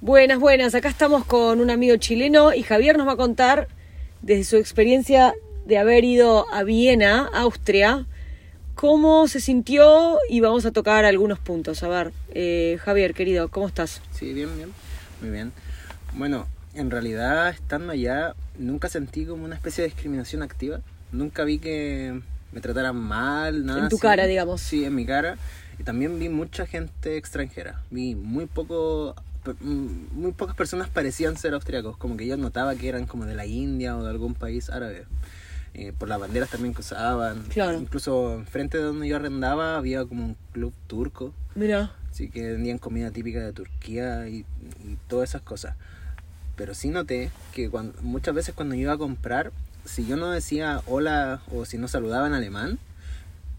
Buenas, buenas. Acá estamos con un amigo chileno y Javier nos va a contar desde su experiencia de haber ido a Viena, Austria, cómo se sintió y vamos a tocar algunos puntos. A ver, eh, Javier, querido, ¿cómo estás? Sí, bien, bien, muy bien. Bueno, en realidad estando allá nunca sentí como una especie de discriminación activa. Nunca vi que me trataran mal, nada. En tu así. cara, digamos. Sí, en mi cara. Y también vi mucha gente extranjera. Vi muy poco muy pocas personas parecían ser austriacos, como que yo notaba que eran como de la India o de algún país árabe. Eh, por las banderas también que usaban. Claro. Incluso enfrente de donde yo arrendaba había como un club turco. Mira, Así que vendían comida típica de Turquía y, y todas esas cosas. Pero sí noté que cuando, muchas veces cuando yo iba a comprar, si yo no decía hola o si no saludaba en alemán,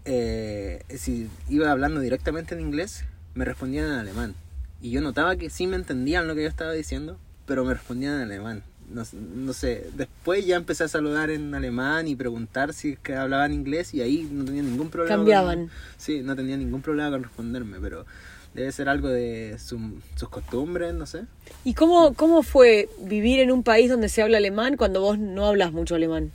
eh, si iba hablando directamente en inglés, me respondían en alemán. Y yo notaba que sí me entendían lo que yo estaba diciendo, pero me respondían en alemán. No, no sé, después ya empecé a saludar en alemán y preguntar si es que hablaban inglés y ahí no tenía ningún problema. con- Cambiaban. sí, no tenía ningún problema con responderme, pero debe ser algo de su- sus costumbres, no sé. ¿y cómo, cómo fue vivir en un país donde se habla alemán cuando vos no hablas mucho alemán?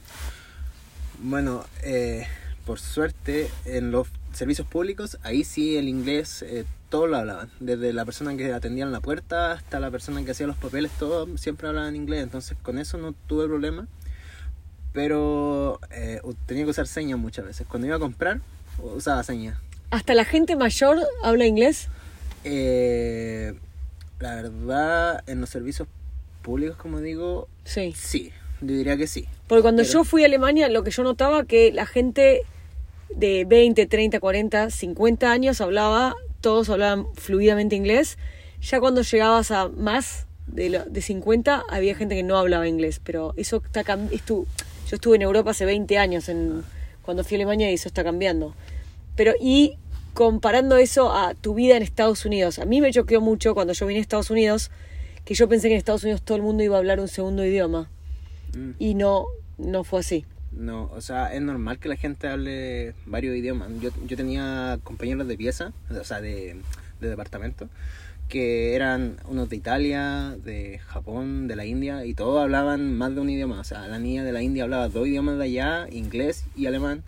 Bueno, eh, por suerte, en los servicios públicos, ahí sí el inglés, eh, todos lo hablaban. Desde la persona que atendía en la puerta hasta la persona que hacía los papeles, todos siempre hablaban inglés. Entonces, con eso no tuve problema. Pero eh, tenía que usar señas muchas veces. Cuando iba a comprar, usaba señas. ¿Hasta la gente mayor habla inglés? Eh, la verdad, en los servicios públicos, como digo, Sí. sí, yo diría que sí. Porque cuando Pero- yo fui a Alemania, lo que yo notaba que la gente de 20, 30, 40, 50 años hablaba, todos hablaban fluidamente inglés. Ya cuando llegabas a más de, lo- de 50, había gente que no hablaba inglés. Pero eso está cam- estu- Yo estuve en Europa hace 20 años en, cuando fui a Alemania y eso está cambiando. Pero, y comparando eso a tu vida en Estados Unidos, a mí me choqueó mucho cuando yo vine a Estados Unidos, que yo pensé que en Estados Unidos todo el mundo iba a hablar un segundo idioma. Mm. Y no, no fue así. No, o sea, es normal que la gente hable varios idiomas. Yo, yo tenía compañeros de pieza, o sea, de, de departamento, que eran unos de Italia, de Japón, de la India, y todos hablaban más de un idioma. O sea, la niña de la India hablaba dos idiomas de allá, inglés y alemán.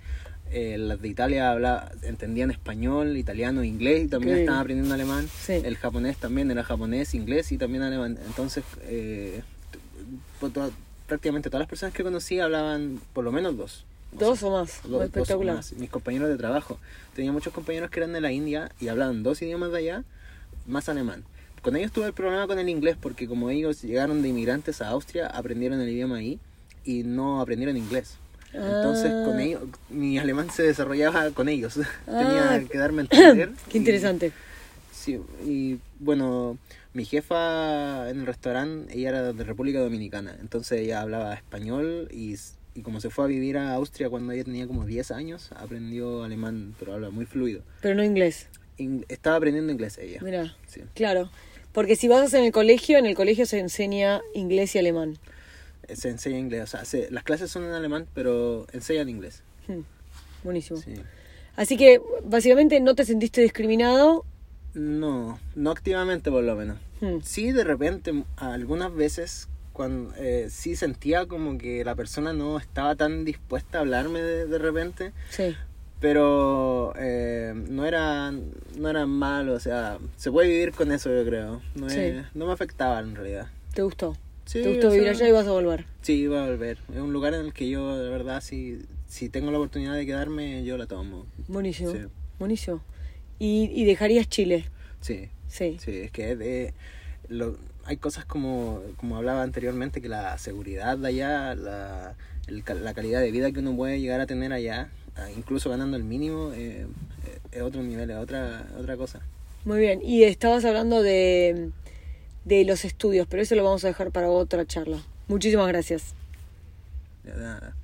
Eh, las de Italia hablaba, entendían español, italiano, inglés y también Qué estaban aprendiendo alemán. Sí. El japonés también era japonés, inglés y también alemán. Entonces, eh, prácticamente todas las personas que conocí hablaban por lo menos dos. Dos o más, dos- dos o espectacular. más. Mis compañeros de trabajo. Tenía muchos compañeros que eran de la India y hablaban dos idiomas de allá, más alemán. Con ellos tuve el problema con el inglés porque como ellos llegaron de inmigrantes a Austria, aprendieron el idioma ahí y no aprendieron inglés. Entonces Ah. con ellos, mi alemán se desarrollaba con ellos. Ah. Tenía que darme a entender. Qué y- interesante. Sí, y bueno, mi jefa en el restaurante, ella era de República Dominicana, entonces ella hablaba español y, y como se fue a vivir a Austria cuando ella tenía como 10 años, aprendió alemán, pero habla muy fluido. Pero no inglés. In- estaba aprendiendo inglés ella. Mira, Sí. claro. Porque si vas en el colegio, en el colegio se enseña inglés y alemán. Se enseña inglés, o sea, se- las clases son en alemán, pero enseñan inglés. Hmm, Buenísimo. Sí. Así que básicamente no te sentiste discriminado. No, no activamente por lo menos. Hmm, Sí, de repente, algunas veces, cuando eh, sí sentía como que la persona no estaba tan dispuesta a hablarme de, de repente, Sí. pero eh, no era no era malo, o sea, se puede vivir con eso, yo creo. No, Sí. es- no me afectaba en realidad. ¿Te gustó? Sí, ¿Te gustó vivir sea, allá y vas a volver? Sí, iba a volver. Es un lugar en el que yo, de verdad, si, si tengo la oportunidad de quedarme, yo la tomo. Buenísimo. Sí. Buenísimo. ¿Y, y dejarías Chile? Sí, Sí. Sí, es que de, lo, hay cosas como, como hablaba anteriormente, que la seguridad de allá, la, el la calidad de vida que uno puede llegar a tener allá, ah, incluso ganando el mínimo, eh, eh, es otro nivel, es otra, otra cosa. Muy bien. Y estabas hablando de, de los estudios, pero eso lo vamos a dejar para otra charla. Muchísimas gracias. Ya, nada.